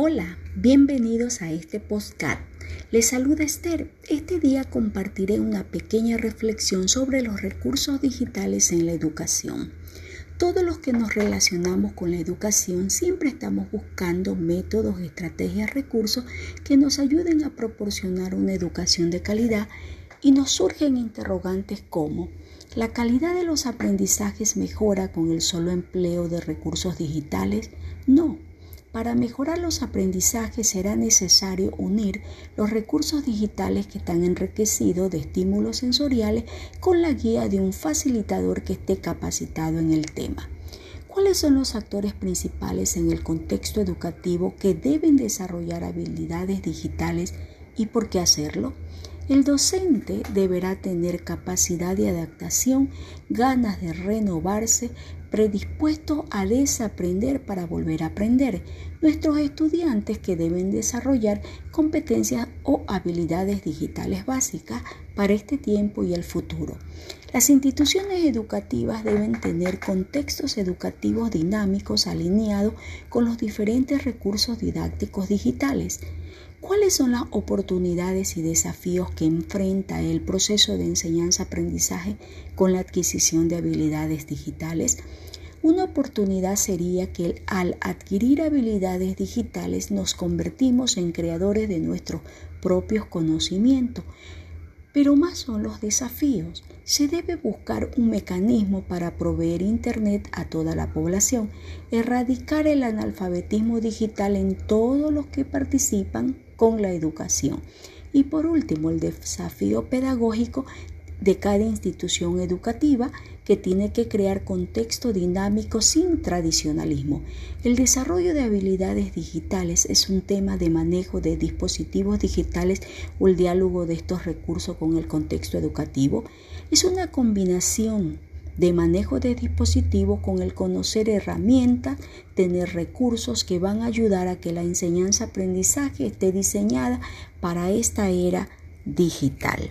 Hola, bienvenidos a este postcat. Les saluda Esther. Este día compartiré una pequeña reflexión sobre los recursos digitales en la educación. Todos los que nos relacionamos con la educación siempre estamos buscando métodos, estrategias, recursos que nos ayuden a proporcionar una educación de calidad y nos surgen interrogantes como ¿la calidad de los aprendizajes mejora con el solo empleo de recursos digitales? No. Para mejorar los aprendizajes será necesario unir los recursos digitales que están enriquecidos de estímulos sensoriales con la guía de un facilitador que esté capacitado en el tema. ¿Cuáles son los actores principales en el contexto educativo que deben desarrollar habilidades digitales y por qué hacerlo? El docente deberá tener capacidad de adaptación, ganas de renovarse, predispuesto a desaprender para volver a aprender. Nuestros estudiantes que deben desarrollar competencias o habilidades digitales básicas para este tiempo y el futuro. Las instituciones educativas deben tener contextos educativos dinámicos alineados con los diferentes recursos didácticos digitales. ¿Cuáles son las oportunidades y desafíos que enfrenta el proceso de enseñanza-aprendizaje con la adquisición de habilidades digitales? Una oportunidad sería que al adquirir habilidades digitales nos convertimos en creadores de nuestros propios conocimientos. Pero más son los desafíos. Se debe buscar un mecanismo para proveer Internet a toda la población, erradicar el analfabetismo digital en todos los que participan con la educación. Y por último, el desafío pedagógico de cada institución educativa que tiene que crear contexto dinámico sin tradicionalismo. El desarrollo de habilidades digitales es un tema de manejo de dispositivos digitales o el diálogo de estos recursos con el contexto educativo. Es una combinación de manejo de dispositivos con el conocer herramientas, tener recursos que van a ayudar a que la enseñanza-aprendizaje esté diseñada para esta era digital.